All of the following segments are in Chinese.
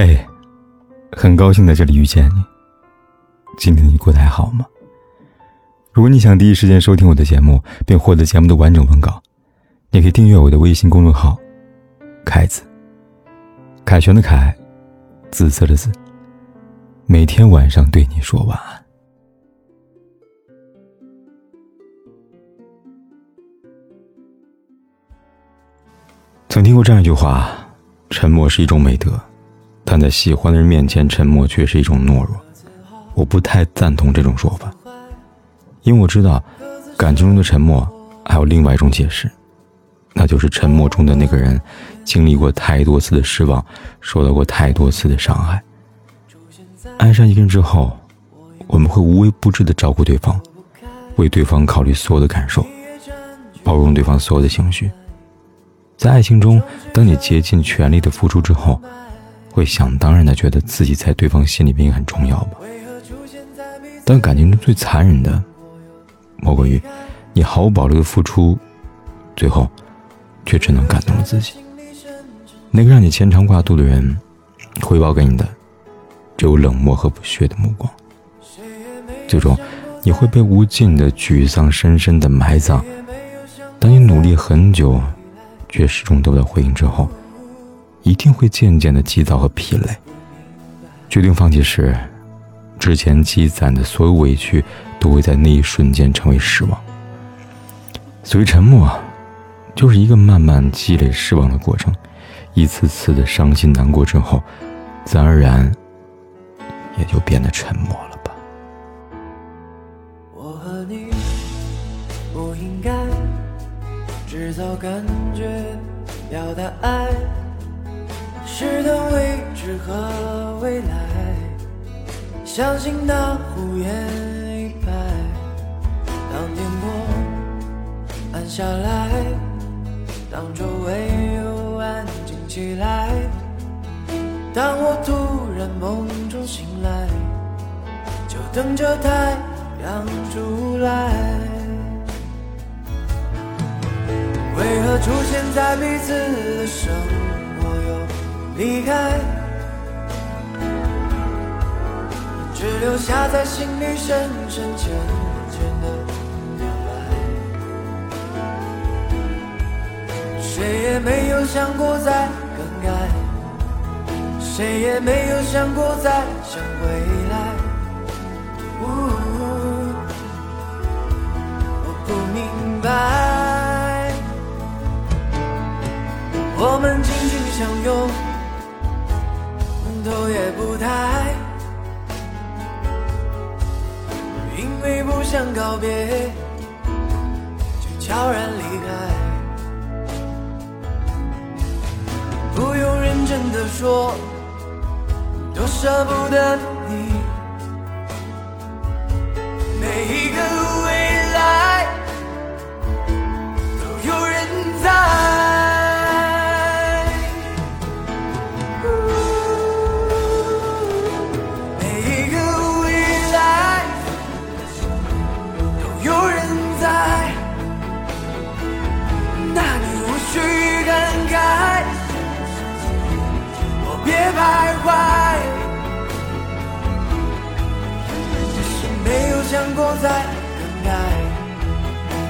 嘿，很高兴在这里遇见你。今天你过得还好吗？如果你想第一时间收听我的节目，并获得节目的完整文稿，你可以订阅我的微信公众号“凯子”。凯旋的凯，紫色的紫。每天晚上对你说晚安。曾听过这样一句话：“沉默是一种美德。”但在喜欢的人面前，沉默却是一种懦弱。我不太赞同这种说法，因为我知道，感情中的沉默还有另外一种解释，那就是沉默中的那个人经历过太多次的失望，受到过太多次的伤害。爱上一个人之后，我们会无微不至的照顾对方，为对方考虑所有的感受，包容对方所有的情绪。在爱情中，当你竭尽全力的付出之后，会想当然的觉得自己在对方心里边也很重要吧？但感情中最残忍的，莫过于你毫无保留的付出，最后却只能感动了自己。那个让你牵肠挂肚的人，回报给你的只有冷漠和不屑的目光。最终，你会被无尽的沮丧深深的埋葬。当你努力很久，却始终得不到回应之后。一定会渐渐的急躁和疲累。决定放弃时，之前积攒的所有委屈都会在那一瞬间成为失望。所谓沉默，就是一个慢慢积累失望的过程。一次次的伤心难过之后，自然而然也就变得沉默了吧。我和你不应该制造感觉，表达爱。试探未知和未来，相信那胡言一拍。当天空暗下来，当周围又安静起来，当我突然梦中醒来，就等着太阳出来。为何出现在彼此的生？离开，只留下在心里深深浅浅的表白。谁也没有想过再更改，谁也没有想过再想回来呜。我不明白，我们紧紧相拥。也不太，因为不想告别，就悄然离开。不用认真的说，多舍不得你。每一个。想过再更改，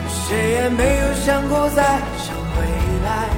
谁也没有想过再想回来。